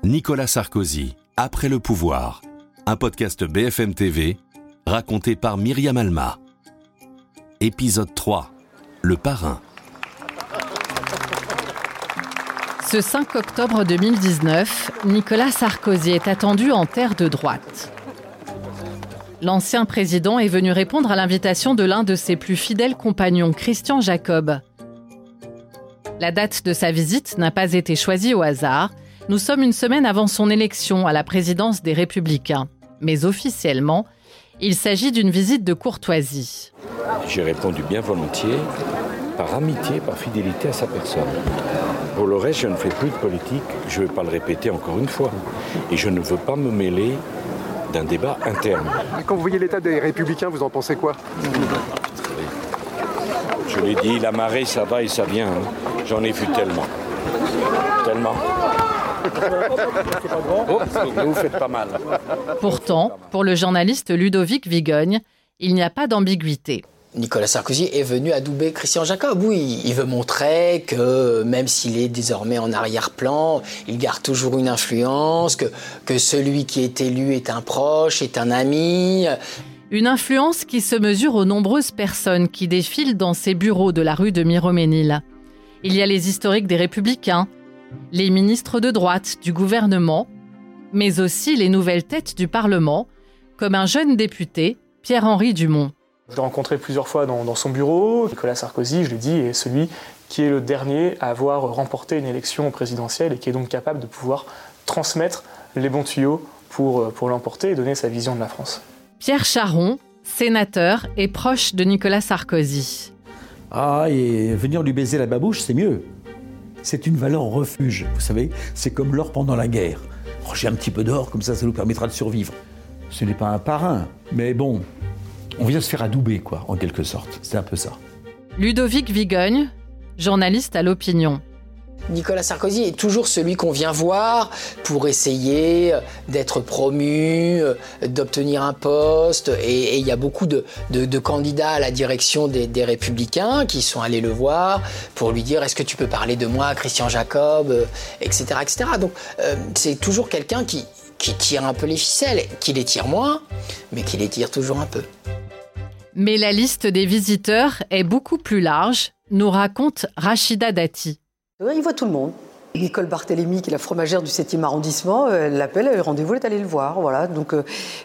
Nicolas Sarkozy, Après le pouvoir, un podcast BFM TV, raconté par Myriam Alma. Épisode 3, Le parrain. Ce 5 octobre 2019, Nicolas Sarkozy est attendu en terre de droite. L'ancien président est venu répondre à l'invitation de l'un de ses plus fidèles compagnons, Christian Jacob. La date de sa visite n'a pas été choisie au hasard. Nous sommes une semaine avant son élection à la présidence des Républicains. Mais officiellement, il s'agit d'une visite de courtoisie. J'ai répondu bien volontiers, par amitié, par fidélité à sa personne. Pour le reste, je ne fais plus de politique, je ne vais pas le répéter encore une fois. Et je ne veux pas me mêler d'un débat interne. Quand vous voyez l'état des républicains, vous en pensez quoi? Je l'ai dit, la marée, ça va et ça vient. hein. J'en ai vu tellement. Tellement. Oh, vous faites pas mal. Pourtant, pour le journaliste Ludovic Vigogne, il n'y a pas d'ambiguïté. Nicolas Sarkozy est venu adouber Christian Jacob. Oui, il veut montrer que même s'il est désormais en arrière-plan, il garde toujours une influence, que, que celui qui est élu est un proche, est un ami. Une influence qui se mesure aux nombreuses personnes qui défilent dans ces bureaux de la rue de Miroménil. Il y a les historiques des républicains, les ministres de droite du gouvernement, mais aussi les nouvelles têtes du Parlement, comme un jeune député, Pierre-Henri Dumont. Je l'ai rencontré plusieurs fois dans, dans son bureau. Nicolas Sarkozy, je l'ai dit, est celui qui est le dernier à avoir remporté une élection présidentielle et qui est donc capable de pouvoir transmettre les bons tuyaux pour, pour l'emporter et donner sa vision de la France. Pierre Charon, sénateur et proche de Nicolas Sarkozy. Ah, et venir lui baiser la babouche, c'est mieux. C'est une valeur refuge, vous savez, c'est comme l'or pendant la guerre. J'ai un petit peu d'or, comme ça, ça nous permettra de survivre. Ce n'est pas un parrain, mais bon, on vient se faire adouber, quoi, en quelque sorte. C'est un peu ça. Ludovic Vigogne, journaliste à l'opinion. Nicolas Sarkozy est toujours celui qu'on vient voir pour essayer d'être promu, euh, d'obtenir un poste. Et il y a beaucoup de, candidats à la direction des, Républicains qui sont allés le voir pour lui dire est-ce que tu peux parler de moi, Christian Jacob, euh, etc., etc. Donc euh, c'est toujours quelqu'un qui, qui tire un peu les ficelles, qui les tire moins, mais qui les tire toujours un peu. Mais la liste des visiteurs est beaucoup plus large, nous raconte Rachida Dati. Ouais, il voit tout le monde. Nicole Barthélémy, qui est la fromagère du 7e arrondissement, euh, elle l'appelle, elle rendez-vous, elle est allée le voir. Voilà. Donc, euh,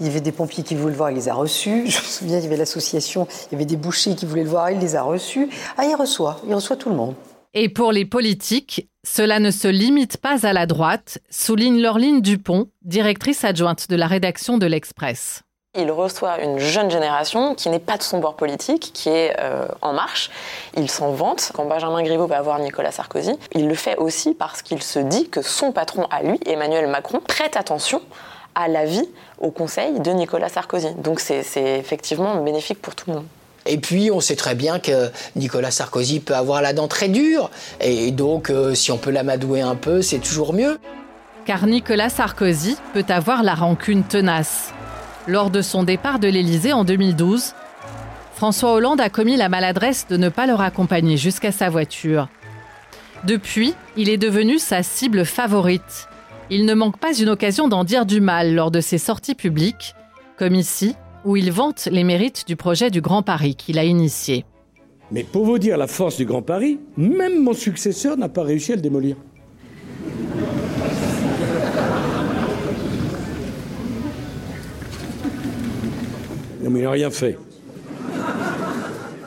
il y avait des pompiers qui voulaient le voir, il les a reçus. Je me souviens, il y avait l'association, il y avait des bouchers qui voulaient le voir, il les a reçus. Ah, il reçoit, il reçoit tout le monde. Et pour les politiques, cela ne se limite pas à la droite, souligne Laureline Dupont, directrice adjointe de la rédaction de l'Express. Il reçoit une jeune génération qui n'est pas de son bord politique, qui est euh, en marche. Il s'en vante. Quand Benjamin Griveaux va voir Nicolas Sarkozy, il le fait aussi parce qu'il se dit que son patron à lui, Emmanuel Macron, prête attention à l'avis, au conseil de Nicolas Sarkozy. Donc c'est effectivement bénéfique pour tout le monde. Et puis, on sait très bien que Nicolas Sarkozy peut avoir la dent très dure. Et donc, euh, si on peut l'amadouer un peu, c'est toujours mieux. Car Nicolas Sarkozy peut avoir la rancune tenace. Lors de son départ de l'Élysée en 2012, François Hollande a commis la maladresse de ne pas le raccompagner jusqu'à sa voiture. Depuis, il est devenu sa cible favorite. Il ne manque pas une occasion d'en dire du mal lors de ses sorties publiques, comme ici, où il vante les mérites du projet du Grand Paris qu'il a initié. Mais pour vous dire la force du Grand Paris, même mon successeur n'a pas réussi à le démolir. Non, mais il n'a rien fait.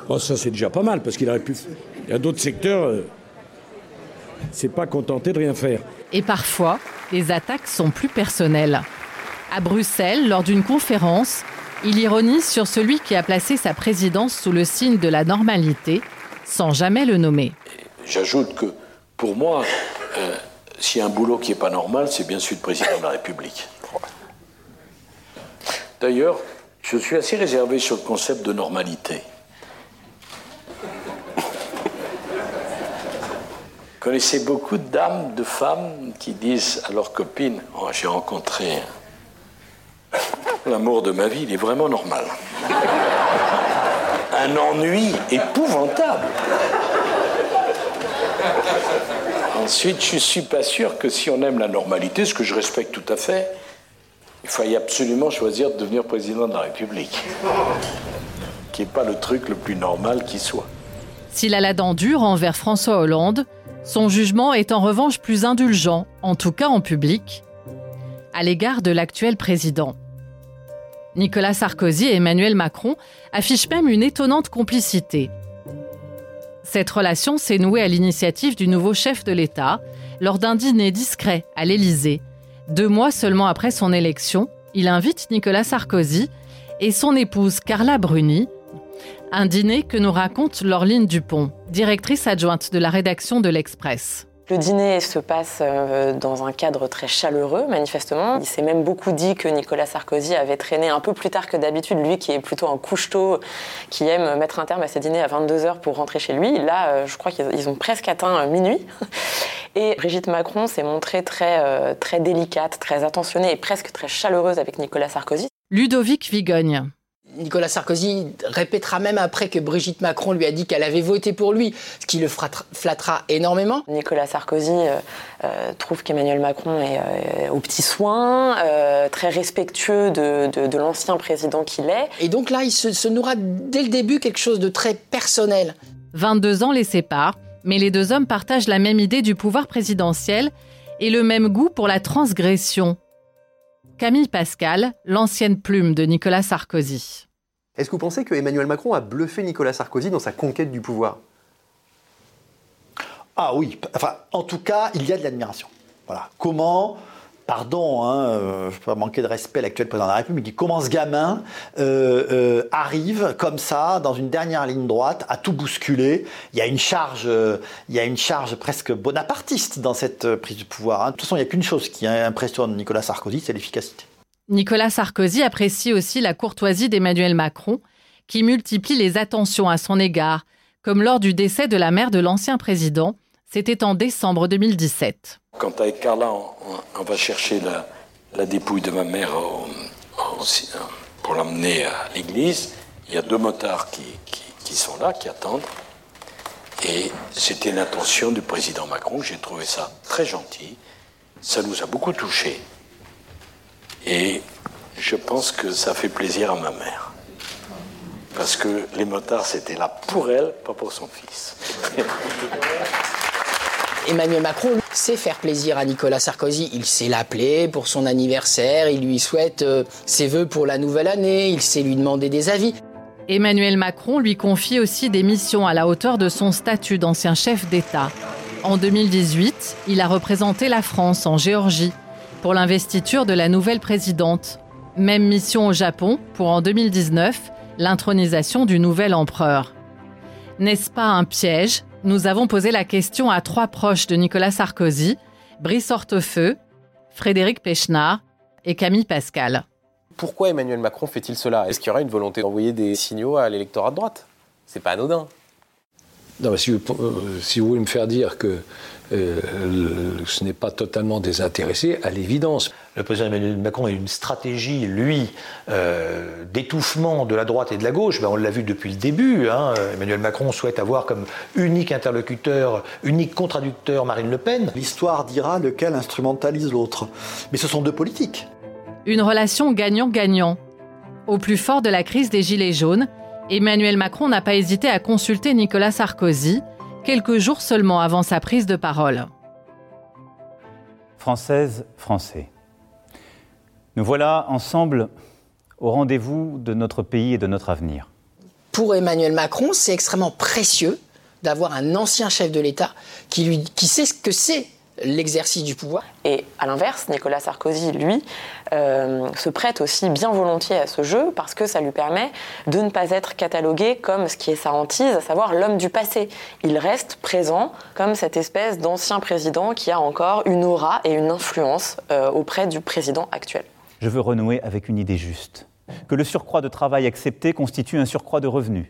Bon, ça, c'est déjà pas mal, parce qu'il aurait pu. Il y a d'autres secteurs. euh, c'est pas contenté de rien faire. Et parfois, les attaques sont plus personnelles. À Bruxelles, lors d'une conférence, il ironise sur celui qui a placé sa présidence sous le signe de la normalité, sans jamais le nommer. J'ajoute que pour moi, euh, s'il y a un boulot qui n'est pas normal, c'est bien celui de président de la République. D'ailleurs, je suis assez réservé sur le concept de normalité. Connaissez beaucoup de dames, de femmes qui disent à leurs copines Oh, J'ai rencontré l'amour de ma vie, il est vraiment normal. Un ennui épouvantable. Ensuite, je ne suis pas sûr que si on aime la normalité, ce que je respecte tout à fait, il faille absolument choisir de devenir président de la République. Qui n'est pas le truc le plus normal qui soit. S'il a la dent dure envers François Hollande, son jugement est en revanche plus indulgent, en tout cas en public, à l'égard de l'actuel président. Nicolas Sarkozy et Emmanuel Macron affichent même une étonnante complicité. Cette relation s'est nouée à l'initiative du nouveau chef de l'État lors d'un dîner discret à l'Élysée. Deux mois seulement après son élection, il invite Nicolas Sarkozy et son épouse Carla Bruni. Un dîner que nous raconte Laureline Dupont, directrice adjointe de la rédaction de l'Express. Le dîner se passe euh, dans un cadre très chaleureux, manifestement. Il s'est même beaucoup dit que Nicolas Sarkozy avait traîné un peu plus tard que d'habitude, lui qui est plutôt un couche-tôt, qui aime mettre un terme à ses dîners à 22h pour rentrer chez lui. Là, euh, je crois qu'ils ont presque atteint euh, minuit. Et Brigitte Macron s'est montrée très, très délicate, très attentionnée et presque très chaleureuse avec Nicolas Sarkozy. Ludovic Vigogne. Nicolas Sarkozy répétera même après que Brigitte Macron lui a dit qu'elle avait voté pour lui, ce qui le flattera énormément. Nicolas Sarkozy euh, euh, trouve qu'Emmanuel Macron est euh, au petit soin, très respectueux de, l'ancien président qu'il est. Et donc là, il se, se nourra dès le début quelque chose de très personnel. 22 ans les séparent, mais les deux hommes partagent la même idée du pouvoir présidentiel et le même goût pour la transgression. Camille Pascal, l'ancienne plume de Nicolas Sarkozy. Est-ce que vous pensez que Emmanuel Macron a bluffé Nicolas Sarkozy dans sa conquête du pouvoir? Ah oui, enfin, en tout cas, il y a de l'admiration. Voilà. Comment pardon, hein, euh, je ne peux pas manquer de respect à l'actuel président de la République, mais comment ce gamin euh, euh, arrive comme ça, dans une dernière ligne droite, à tout bousculer? Il y a une charge, il y a une charge presque bonapartiste dans cette prise de pouvoir. Hein. De toute façon, il n'y a qu'une chose qui impressionne Nicolas Sarkozy, c'est l'efficacité. Nicolas Sarkozy apprécie aussi la courtoisie d'Emmanuel Macron, qui multiplie les attentions à son égard, comme lors du décès de la mère de l'ancien président, c'était en décembre 2017. Quand avec Carla, on, va chercher la, dépouille de ma mère pour l'emmener à l'église, il y a deux motards qui, sont là, qui attendent. Et c'était l'intention du président Macron. J'ai trouvé ça très gentil. Ça nous a beaucoup touchés. Et je pense que ça fait plaisir à ma mère. Parce que les motards, c'était là pour elle, pas pour son fils. Emmanuel Macron sait faire plaisir à Nicolas Sarkozy. Il sait l'appeler pour son anniversaire, il lui souhaite euh, ses vœux pour la nouvelle année, il sait lui demander des avis. Emmanuel Macron lui confie aussi des missions à la hauteur de son statut d'ancien chef d'État. En 2018, il a représenté la France en Géorgie pour l'investiture de la nouvelle présidente. Même mission au Japon pour en 2019 l'intronisation du nouvel empereur. N'est-ce pas un piège nous avons posé la question à trois proches de Nicolas Sarkozy, Brice Hortefeux, Frédéric Pechnard et Camille Pascal. Pourquoi Emmanuel Macron fait-il cela? Est-ce qu'il y aura une volonté d'envoyer des signaux à l'électorat de droite? C'est pas anodin. Non, si, vous, euh, si vous voulez me faire dire que euh, ce n'est pas totalement désintéressé, à l'évidence. Le président Emmanuel Macron a une stratégie, lui, euh, d'étouffement de la droite et de la gauche. Ben, on l'a vu depuis le début. Hein. Emmanuel Macron souhaite avoir comme unique interlocuteur, unique contradicteur Marine Le Pen. L'histoire dira lequel instrumentalise l'autre. Mais ce sont deux politiques. Une relation gagnant-gagnant. Au plus fort de la crise des Gilets jaunes, Emmanuel Macron n'a pas hésité à consulter Nicolas Sarkozy, quelques jours seulement avant sa prise de parole. Française, Français, nous voilà ensemble au rendez-vous de notre pays et de notre avenir. Pour Emmanuel Macron, c'est extrêmement précieux d'avoir un ancien chef de l'État qui, qui sait ce que c'est l'exercice du pouvoir. Et à l'inverse, Nicolas Sarkozy, lui, euh, se prête aussi bien volontiers à ce jeu parce que ça lui permet de ne pas être catalogué comme ce qui est sa hantise, à savoir l'homme du passé. Il reste présent comme cette espèce d'ancien président qui a encore une aura et une influence euh, auprès du président actuel. Je veux renouer avec une idée juste, que le surcroît de travail accepté constitue un surcroît de revenus.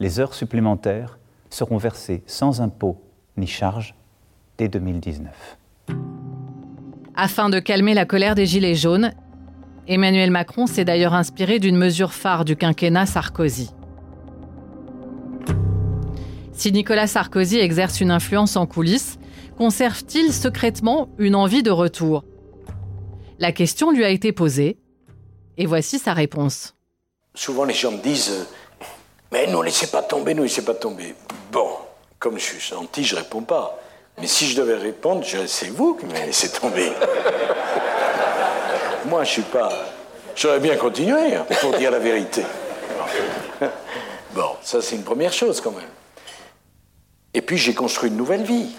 Les heures supplémentaires seront versées sans impôt ni charges 2019. Afin de calmer la colère des Gilets jaunes, Emmanuel Macron s'est d'ailleurs inspiré d'une mesure phare du quinquennat Sarkozy. Si Nicolas Sarkozy exerce une influence en coulisses, conserve-t-il secrètement une envie de retour? La question lui a été posée, et voici sa réponse. Souvent les gens me disent euh, Mais ne laissez pas tomber, ne laissez pas tomber. Bon, comme je suis gentil, je réponds pas. Mais si je devais répondre, C'est vous qui me laissez tomber. Moi, je suis pas. J'aurais bien continué, hein, pour dire la vérité. Bon, ça c'est une première chose quand même. Et puis j'ai construit une nouvelle vie.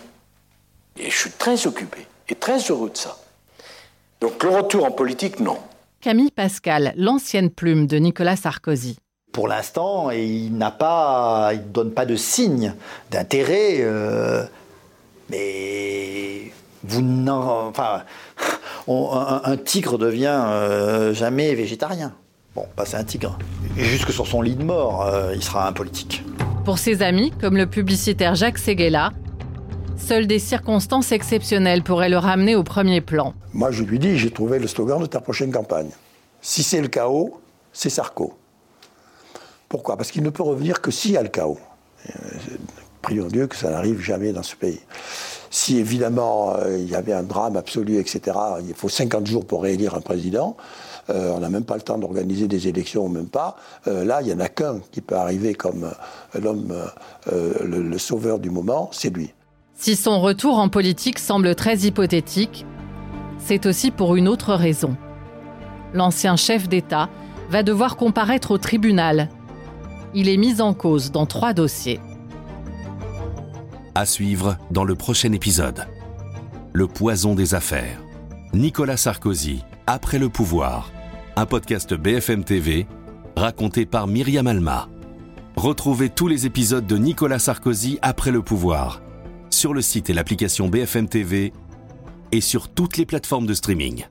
Et je suis très occupé et très heureux de ça. Donc le retour en politique, non. Camille Pascal, l'ancienne plume de Nicolas Sarkozy. Pour l'instant, il n'a pas, il donne pas de signe d'intérêt. euh, mais vous n'en, enfin, on- un, un tigre devient euh, jamais végétarien. Bon, bah c'est un tigre. Et jusque sur son lit de mort, euh, il sera un politique. Pour ses amis, comme le publicitaire Jacques Séguéla, seules des circonstances exceptionnelles pourraient le ramener au premier plan. Moi, je lui dis, j'ai trouvé le slogan de ta prochaine campagne. Si c'est le chaos, c'est Sarko. Pourquoi? Parce qu'il ne peut revenir que s'il y a le chaos. Prions Dieu que ça n'arrive jamais dans ce pays. Si évidemment euh, il y avait un drame absolu, etc., il faut 50 jours pour réélire un président, euh, on n'a même pas le temps d'organiser des élections, même pas. Euh, là, il n'y en a qu'un qui peut arriver comme l'homme, le sauveur du moment, c'est lui. Si son retour en politique semble très hypothétique, c'est aussi pour une autre raison. L'ancien chef d'État va devoir comparaître au tribunal. Il est mis en cause dans trois dossiers. À suivre dans le prochain épisode. Le poison des affaires. Nicolas Sarkozy, Après le pouvoir. Un podcast BFM TV raconté par Myriam Alma. Retrouvez tous les épisodes de Nicolas Sarkozy Après le pouvoir sur le site et l'application BFM TV et sur toutes les plateformes de streaming.